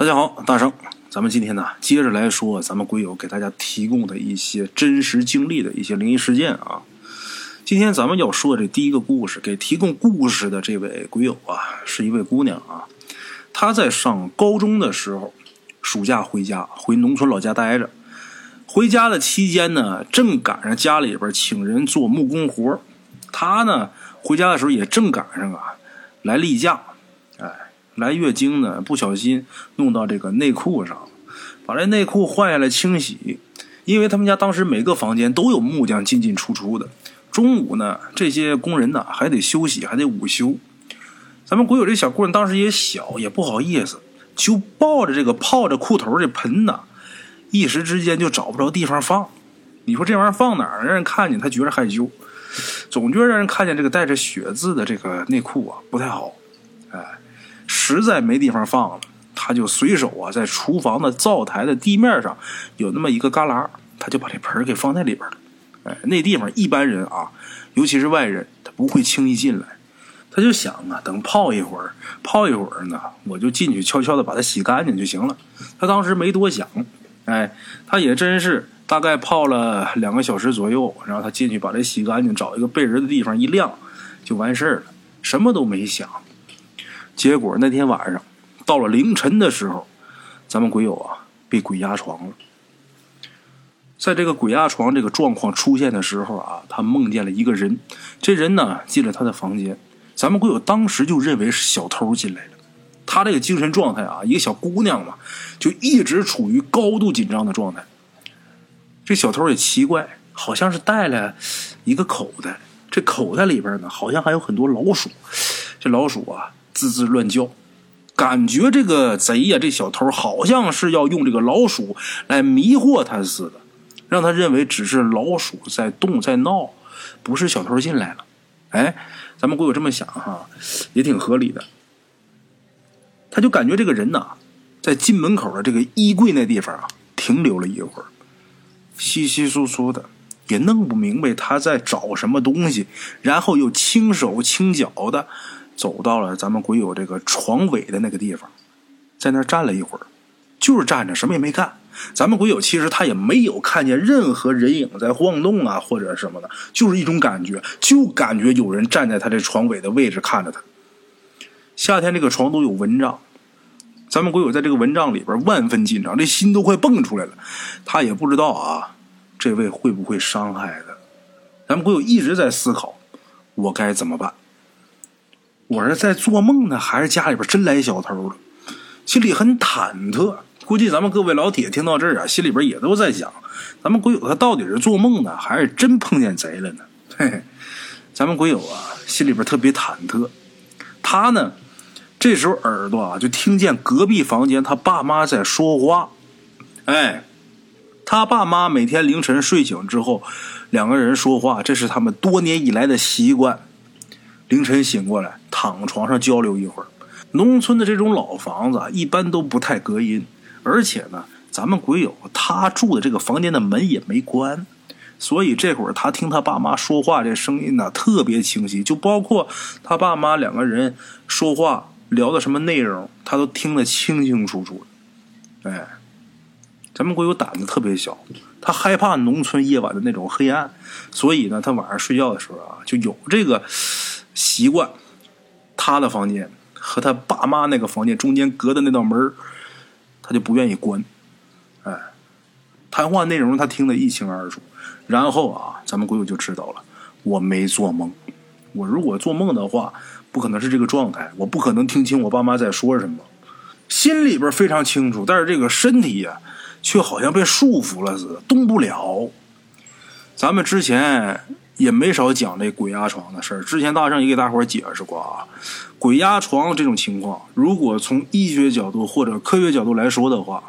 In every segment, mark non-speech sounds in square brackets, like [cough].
大家好，大圣，咱们今天呢接着来说咱们鬼友给大家提供的一些真实经历的一些灵异事件啊。今天咱们要说的这第一个故事，给提供故事的这位鬼友啊，是一位姑娘啊。她在上高中的时候，暑假回家，回农村老家待着。回家的期间呢，正赶上家里边请人做木工活她呢回家的时候也正赶上啊，来例假。来月经呢，不小心弄到这个内裤上，把这内裤换下来清洗。因为他们家当时每个房间都有木匠进进出出的，中午呢，这些工人呢还得休息，还得午休。咱们国有这小姑娘当时也小，也不好意思，就抱着这个泡着裤头这盆呢，一时之间就找不着地方放。你说这玩意儿放哪儿，让人看见他觉得害羞，总觉得让人看见这个带着血渍的这个内裤啊不太好，实在没地方放了，他就随手啊，在厨房的灶台的地面上有那么一个旮旯，他就把这盆给放在里边了。哎，那地方一般人啊，尤其是外人，他不会轻易进来。他就想啊，等泡一会儿，泡一会儿呢，我就进去悄悄的把它洗干净就行了。他当时没多想，哎，他也真是大概泡了两个小时左右，然后他进去把这洗干净，找一个背人的地方一晾，就完事儿了，什么都没想。结果那天晚上，到了凌晨的时候，咱们鬼友啊被鬼压床了。在这个鬼压床这个状况出现的时候啊，他梦见了一个人，这人呢进了他的房间，咱们鬼友当时就认为是小偷进来了。他这个精神状态啊，一个小姑娘嘛，就一直处于高度紧张的状态。这小偷也奇怪，好像是带了一个口袋，这口袋里边呢好像还有很多老鼠，这老鼠啊。滋滋乱叫，感觉这个贼呀，这小偷好像是要用这个老鼠来迷惑他似的，让他认为只是老鼠在动在闹，不是小偷进来了。哎，咱们鬼友这么想哈，也挺合理的。他就感觉这个人呐，在进门口的这个衣柜那地方啊，停留了一会儿，稀稀疏疏的，也弄不明白他在找什么东西，然后又轻手轻脚的。走到了咱们鬼友这个床尾的那个地方，在那站了一会儿，就是站着，什么也没干。咱们鬼友其实他也没有看见任何人影在晃动啊，或者什么的，就是一种感觉，就感觉有人站在他这床尾的位置看着他。夏天这个床都有蚊帐，咱们鬼友在这个蚊帐里边万分紧张，这心都快蹦出来了。他也不知道啊，这位会不会伤害他？咱们鬼友一直在思考，我该怎么办？我是在做梦呢，还是家里边真来小偷了？心里很忐忑。估计咱们各位老铁听到这儿啊，心里边也都在想：咱们鬼友他到底是做梦呢，还是真碰见贼了呢？嘿嘿，咱们鬼友啊，心里边特别忐忑。他呢，这时候耳朵啊，就听见隔壁房间他爸妈在说话。哎，他爸妈每天凌晨睡醒之后，两个人说话，这是他们多年以来的习惯。凌晨醒过来，躺床上交流一会儿。农村的这种老房子一般都不太隔音，而且呢，咱们鬼友他住的这个房间的门也没关，所以这会儿他听他爸妈说话，这声音呢特别清晰，就包括他爸妈两个人说话聊的什么内容，他都听得清清楚楚的。哎，咱们鬼友胆子特别小，他害怕农村夜晚的那种黑暗，所以呢，他晚上睡觉的时候啊，就有这个。习惯，他的房间和他爸妈那个房间中间隔的那道门他就不愿意关。哎，谈话内容他听得一清二楚。然后啊，咱们鬼友就知道了，我没做梦。我如果做梦的话，不可能是这个状态，我不可能听清我爸妈在说什么。心里边非常清楚，但是这个身体呀，却好像被束缚了似的，动不了。咱们之前。[clears throat] 也没少讲这鬼压床的事儿。之前大圣也给大伙解释过啊，鬼压床这种情况，如果从医学角度或者科学角度来说的话，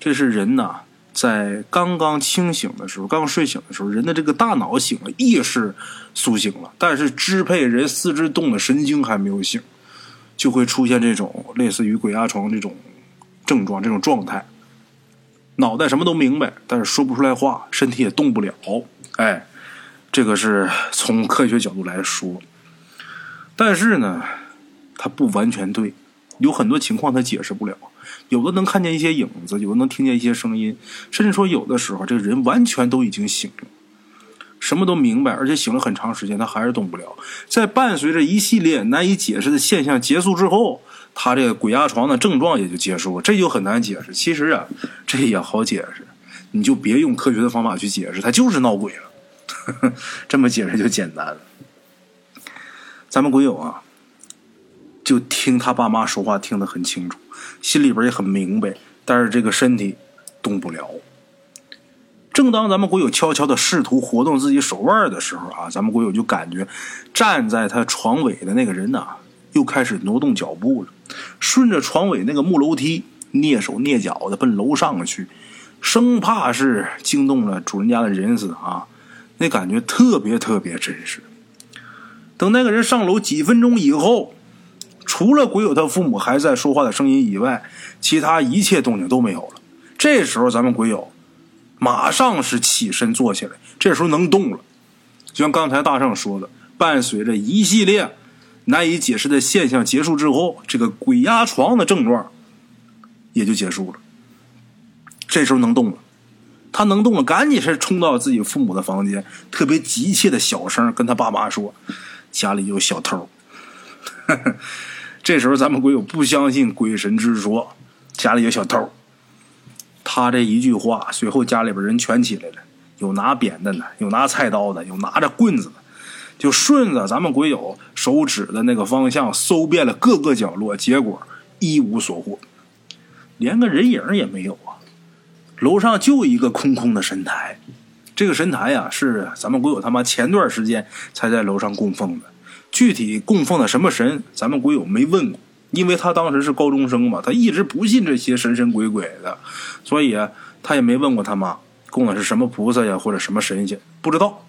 这是人呐在刚刚清醒的时候，刚睡醒的时候，人的这个大脑醒了，意识苏醒了，但是支配人四肢动的神经还没有醒，就会出现这种类似于鬼压床这种症状、这种状态。脑袋什么都明白，但是说不出来话，身体也动不了，哎。这个是从科学角度来说，但是呢，它不完全对，有很多情况它解释不了。有的能看见一些影子，有的能听见一些声音，甚至说有的时候这个人完全都已经醒了，什么都明白，而且醒了很长时间，他还是动不了。在伴随着一系列难以解释的现象结束之后，他这个鬼压床的症状也就结束了。这就很难解释。其实啊，这也好解释，你就别用科学的方法去解释，他就是闹鬼了。[laughs] 这么解释就简单了。咱们鬼友啊。就听他爸妈说话，听得很清楚，心里边也很明白，但是这个身体动不了。正当咱们鬼友悄悄的试图活动自己手腕的时候啊，咱们鬼友就感觉站在他床尾的那个人呢，又开始挪动脚步了，顺着床尾那个木楼梯蹑手蹑脚的奔楼上去，生怕是惊动了主人家的人似的啊，那感觉特别特别真实。等那个人上楼几分钟以后。除了鬼友他父母还在说话的声音以外，其他一切动静都没有了。这时候，咱们鬼友马上是起身坐起来，这时候能动了。就像刚才大圣说的，伴随着一系列难以解释的现象结束之后，这个鬼压床的症状也就结束了。这时候能动了，他能动了，赶紧是冲到自己父母的房间，特别急切的小声跟他爸妈说：“家里有小偷。[laughs] ”这时候，咱们鬼友不相信鬼神之说，家里有小偷。他这一句话，随后家里边人全起来了，有拿扁担的，有拿菜刀的，有拿着棍子的，就顺着咱们鬼友手指的那个方向搜遍了各个角落，结果一无所获，连个人影也没有啊！楼上就一个空空的神台，这个神台呀，是咱们鬼友他妈前段时间才在楼上供奉的。具体供奉的什么神，咱们鬼友没问过，因为他当时是高中生嘛，他一直不信这些神神鬼鬼的，所以他也没问过他妈供的是什么菩萨呀，或者什么神仙，不知道。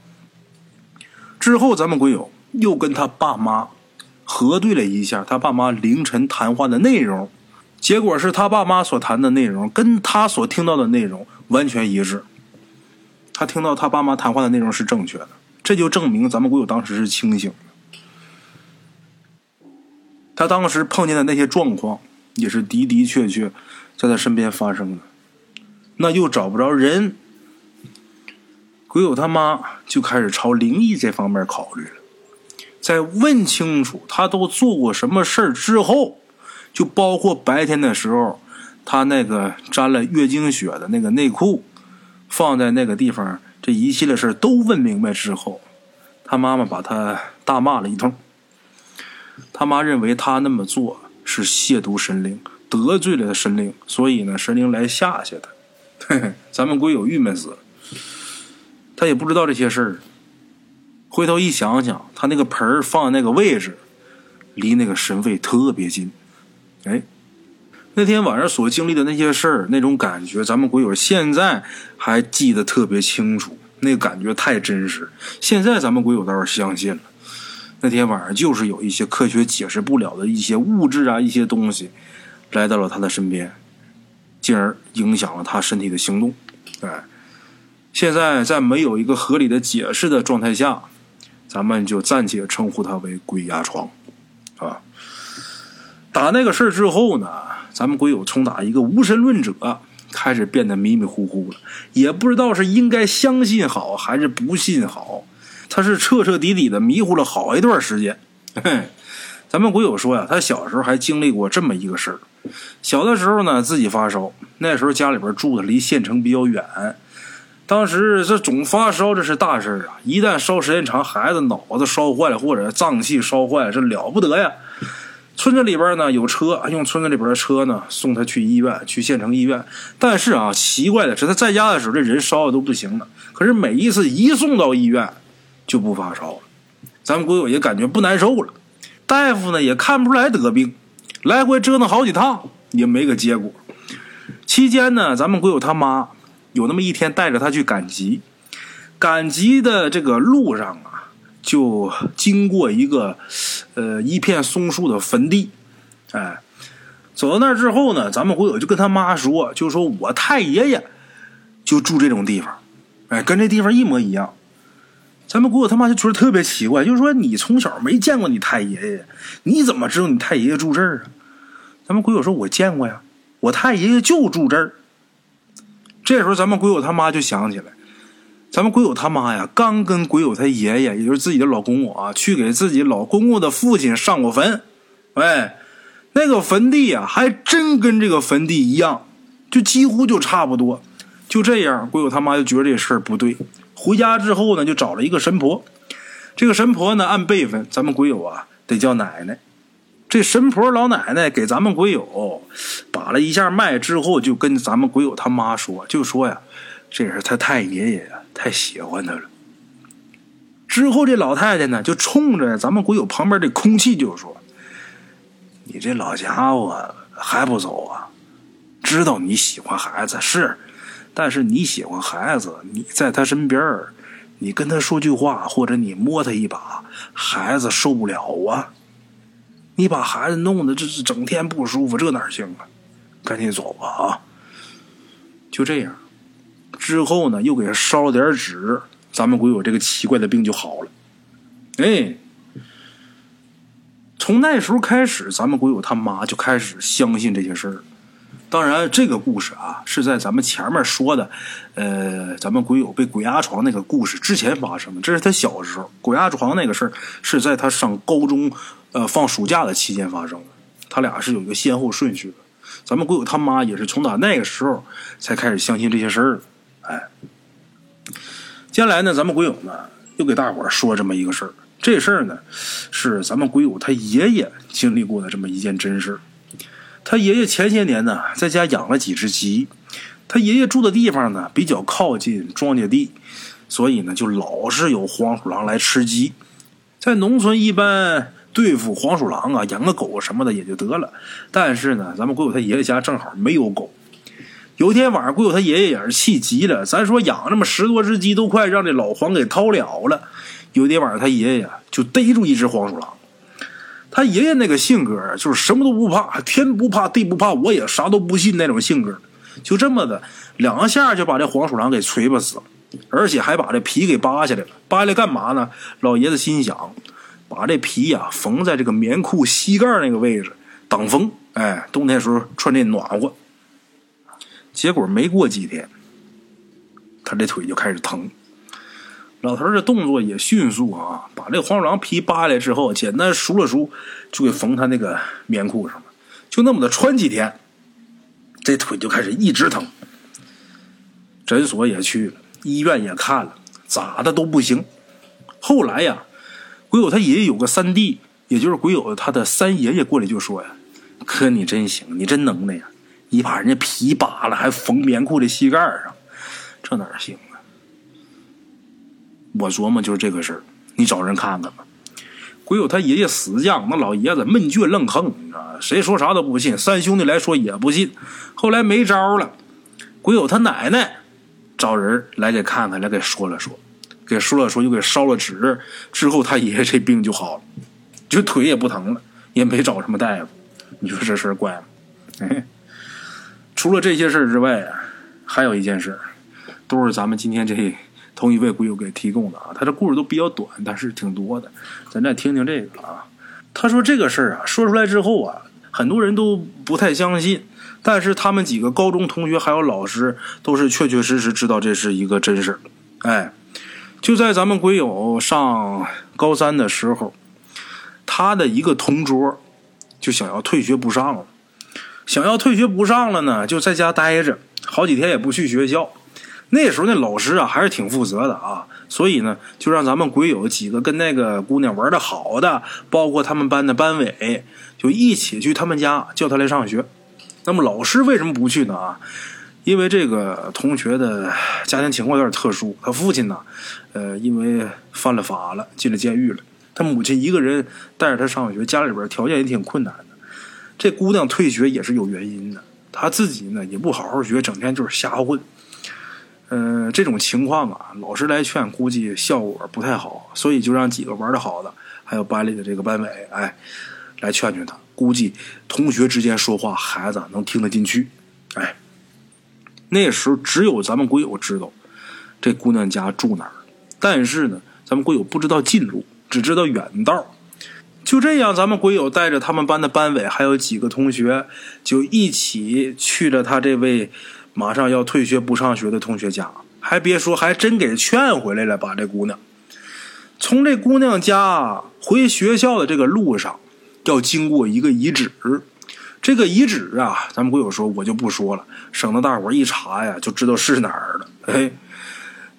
之后，咱们鬼友又跟他爸妈核对了一下他爸妈凌晨谈话的内容，结果是他爸妈所谈的内容跟他所听到的内容完全一致，他听到他爸妈谈话的内容是正确的，这就证明咱们鬼友当时是清醒的。他当时碰见的那些状况，也是的的确确在他身边发生的。那又找不着人，鬼友他妈就开始朝灵异这方面考虑了。在问清楚他都做过什么事儿之后，就包括白天的时候，他那个沾了月经血的那个内裤放在那个地方，这一系列事都问明白之后，他妈妈把他大骂了一通。他妈认为他那么做是亵渎神灵，得罪了神灵，所以呢，神灵来吓吓他。[laughs] 咱们鬼友郁闷死了，他也不知道这些事儿。回头一想想，他那个盆儿放在那个位置，离那个神位特别近。哎，那天晚上所经历的那些事儿，那种感觉，咱们鬼友现在还记得特别清楚，那感觉太真实。现在咱们鬼友倒是相信了。那天晚上就是有一些科学解释不了的一些物质啊，一些东西来到了他的身边，进而影响了他身体的行动。哎，现在在没有一个合理的解释的状态下，咱们就暂且称呼他为“鬼压床”。啊，打那个事儿之后呢，咱们鬼友从打一个无神论者开始变得迷迷糊糊了，也不知道是应该相信好还是不信好。他是彻彻底底的迷糊了好一段时间。咱们鬼友说呀，他小时候还经历过这么一个事儿。小的时候呢，自己发烧，那时候家里边住的离县城比较远，当时这总发烧，这是大事啊！一旦烧时间长，孩子脑子烧坏了或者脏器烧坏了，这了不得呀！村子里边呢有车，用村子里边的车呢送他去医院，去县城医院。但是啊，奇怪的是他在家的时候，这人烧的都不行了。可是每一次一送到医院，就不发烧了，咱们鬼友也感觉不难受了。大夫呢也看不出来得病，来回折腾好几趟也没个结果。期间呢，咱们鬼友他妈有那么一天带着他去赶集，赶集的这个路上啊，就经过一个呃一片松树的坟地。哎，走到那儿之后呢，咱们鬼友就跟他妈说，就说我太爷爷就住这种地方，哎，跟这地方一模一样。咱们鬼友他妈就觉得特别奇怪，就是说你从小没见过你太爷爷，你怎么知道你太爷爷住这儿啊？咱们鬼友说：“我见过呀，我太爷爷就住这儿。这时候，咱们鬼友他妈就想起来，咱们鬼友他妈呀，刚跟鬼友他爷爷，也就是自己的老公公啊，去给自己老公公的父亲上过坟。哎，那个坟地呀，还真跟这个坟地一样，就几乎就差不多。就这样，鬼友他妈就觉得这事儿不对。回家之后呢，就找了一个神婆。这个神婆呢，按辈分，咱们鬼友啊得叫奶奶。这神婆老奶奶给咱们鬼友把了一下脉之后，就跟咱们鬼友他妈说，就说呀，这也是他太爷爷呀，太喜欢他了。之后这老太太呢，就冲着咱们鬼友旁边这空气就说：“你这老家伙还不走啊？知道你喜欢孩子是，但是你喜欢孩子，你在他身边你跟他说句话，或者你摸他一把，孩子受不了啊。”你把孩子弄得这是整天不舒服，这哪行啊？赶紧走吧啊！就这样，之后呢，又给他烧了点纸，咱们鬼友这个奇怪的病就好了。哎，从那时候开始，咱们鬼友他妈就开始相信这些事儿。当然，这个故事啊，是在咱们前面说的，呃，咱们鬼友被鬼压床那个故事之前发生的。这是他小时候鬼压床那个事儿，是在他上高中。呃，放暑假的期间发生的，他俩是有一个先后顺序的。咱们鬼友他妈也是从打那个时候才开始相信这些事儿的。哎，接下来呢，咱们鬼友呢又给大伙说这么一个事儿。这事儿呢是咱们鬼友他爷爷经历过的这么一件真事他爷爷前些年呢在家养了几只鸡，他爷爷住的地方呢比较靠近庄稼地，所以呢就老是有黄鼠狼来吃鸡。在农村一般。对付黄鼠狼啊，养个狗什么的也就得了。但是呢，咱们鬼友他爷爷家正好没有狗。有一天晚上，鬼友他爷爷也是气急了。咱说养那么十多只鸡，都快让这老黄给掏了了。有一天晚上，他爷爷就逮住一只黄鼠狼。他爷爷那个性格就是什么都不怕，天不怕地不怕，我也啥都不信那种性格。就这么的，两下就把这黄鼠狼给锤巴死了，而且还把这皮给扒下来了。扒下来干嘛呢？老爷子心想。把这皮呀缝在这个棉裤膝盖那个位置挡风，哎，冬天时候穿这暖和。结果没过几天，他这腿就开始疼。老头这动作也迅速啊，把这黄鼠狼皮扒下来之后，简单梳了梳，就给缝他那个棉裤上了。就那么的穿几天，这腿就开始一直疼。诊所也去了，医院也看了，咋的都不行。后来呀。鬼友他爷爷有个三弟，也就是鬼友他的三爷爷过来就说呀：“哥，你真行，你真能耐呀！你把人家皮扒了，还缝棉裤的膝盖上，这哪行啊？”我琢磨就是这个事儿，你找人看看吧。鬼友他爷爷死犟，那老爷子闷倔愣横，你知道谁说啥都不信，三兄弟来说也不信。后来没招了，鬼友他奶奶找人来给看看，来给说了说。给说了说，又给烧了纸，之后他爷爷这病就好了，就腿也不疼了，也没找什么大夫。你说这事儿怪吗？哎，除了这些事之外啊，还有一件事，都是咱们今天这 [laughs] 同一位鬼友给提供的啊。他这故事都比较短，但是挺多的，咱再听听这个啊。他说这个事儿啊，说出来之后啊，很多人都不太相信，但是他们几个高中同学还有老师都是确确实实知道这是一个真事儿，哎。就在咱们鬼友上高三的时候，他的一个同桌就想要退学不上了。想要退学不上了呢，就在家待着，好几天也不去学校。那时候那老师啊还是挺负责的啊，所以呢就让咱们鬼友几个跟那个姑娘玩的好的，包括他们班的班委，就一起去他们家叫他来上学。那么老师为什么不去呢？啊？因为这个同学的家庭情况有点特殊，他父亲呢，呃，因为犯了法了，进了监狱了。他母亲一个人带着他上学，家里边条件也挺困难的。这姑娘退学也是有原因的，她自己呢也不好好学，整天就是瞎混。嗯，这种情况啊，老师来劝，估计效果不太好，所以就让几个玩的好的，还有班里的这个班委，哎，来劝劝她。估计同学之间说话，孩子能听得进去，哎。那时候只有咱们鬼友知道这姑娘家住哪儿，但是呢，咱们鬼友不知道近路，只知道远道。就这样，咱们鬼友带着他们班的班委还有几个同学，就一起去了他这位马上要退学不上学的同学家。还别说，还真给劝回来了，把这姑娘。从这姑娘家回学校的这个路上，要经过一个遗址。这个遗址啊，咱们鬼友说，我就不说了，省得大伙一查呀就知道是哪儿了。哎，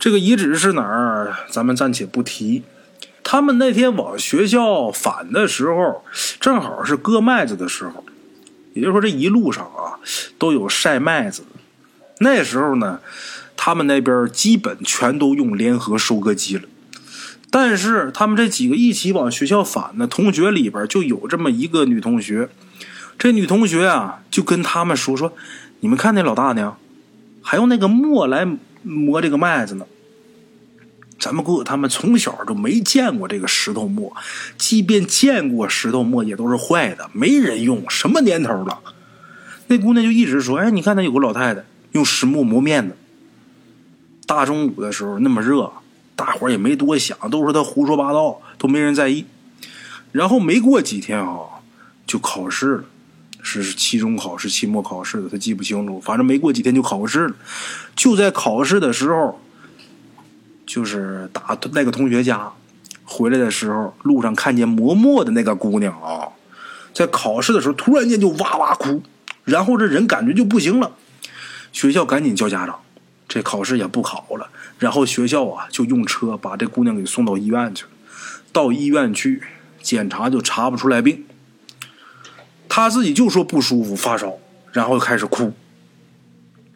这个遗址是哪儿，咱们暂且不提。他们那天往学校返的时候，正好是割麦子的时候，也就是说这一路上啊都有晒麦子。那时候呢，他们那边基本全都用联合收割机了。但是他们这几个一起往学校返的同学里边，就有这么一个女同学。这女同学啊，就跟他们说说：“你们看那老大娘，还用那个磨来磨这个麦子呢。”咱们姑姑他们从小就没见过这个石头磨，即便见过石头磨，也都是坏的，没人用。什么年头了？那姑娘就一直说：“哎，你看那有个老太太用石磨磨面呢。”大中午的时候那么热，大伙也没多想，都说她胡说八道，都没人在意。然后没过几天啊，就考试了，是期中考试、期末考试的，他记不清楚。反正没过几天就考试了。就在考试的时候。就是打那个同学家回来的时候，路上看见磨墨的那个姑娘啊，在考试的时候突然间就哇哇哭，然后这人感觉就不行了，学校赶紧叫家长，这考试也不考了，然后学校啊就用车把这姑娘给送到医院去了。到医院去检查就查不出来病，他自己就说不舒服发烧，然后开始哭，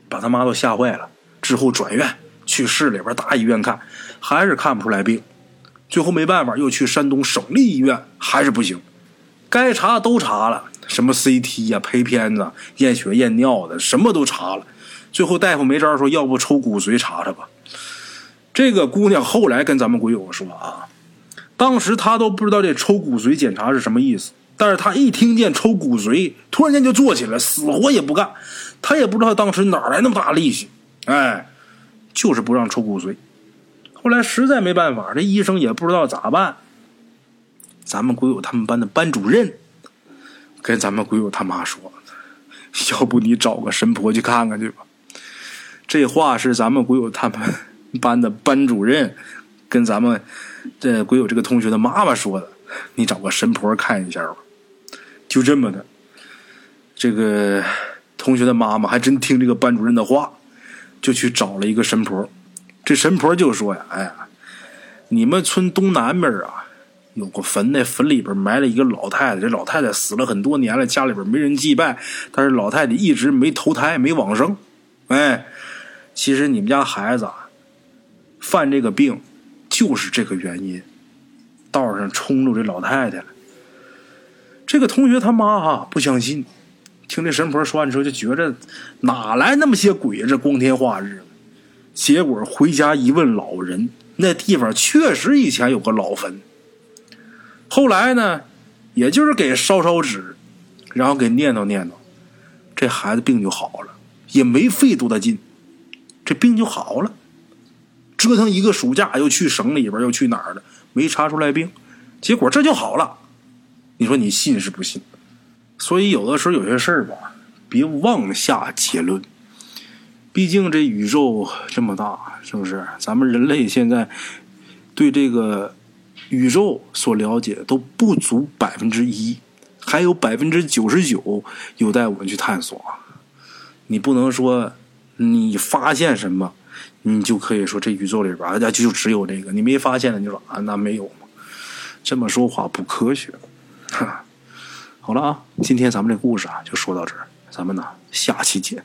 把他妈都吓坏了，之后转院。去市里边大医院看，还是看不出来病，最后没办法又去山东省立医院，还是不行。该查都查了，什么 CT 呀、拍片子、验血验尿的，什么都查了。最后大夫没招，说要不抽骨髓查查吧。这个姑娘后来跟咱们鬼友说啊，当时她都不知道这抽骨髓检查是什么意思，但是她一听见抽骨髓，突然间就坐起来，死活也不干。她也不知道当时哪来那么大力气，哎。就是不让抽骨髓，后来实在没办法，这医生也不知道咋办。咱们鬼友他们班的班主任跟咱们鬼友他妈说：“要不你找个神婆去看看去吧。”这话是咱们鬼友他们 [laughs] 班的班主任跟咱们这鬼友这个同学的妈妈说的：“你找个神婆看一下吧。”就这么的，这个同学的妈妈还真听这个班主任的话。就去找了一个神婆，这神婆就说呀：“哎呀，你们村东南边啊有个坟，那坟里边埋了一个老太太。这老太太死了很多年了，家里边没人祭拜，但是老太太一直没投胎，没往生。哎，其实你们家孩子啊犯这个病就是这个原因，道上冲着这老太太了。这个同学他妈哈不相信。”听这神婆说完之后，就觉着哪来那么些鬼？这光天化日的，结果回家一问老人，那地方确实以前有个老坟。后来呢，也就是给烧烧纸，然后给念叨念叨，这孩子病就好了，也没费多大劲，这病就好了。折腾一个暑假，又去省里边，又去哪儿了，没查出来病，结果这就好了。你说你信是不信？所以，有的时候有些事儿吧，别妄下结论。毕竟这宇宙这么大，是不是？咱们人类现在对这个宇宙所了解都不足百分之一，还有百分之九十九有待我们去探索。你不能说你发现什么，你就可以说这宇宙里边啊就只有这个。你没发现的，你说啊那没有吗？这么说话不科学。哈。好了啊，今天咱们这故事啊就说到这儿，咱们呢下期见。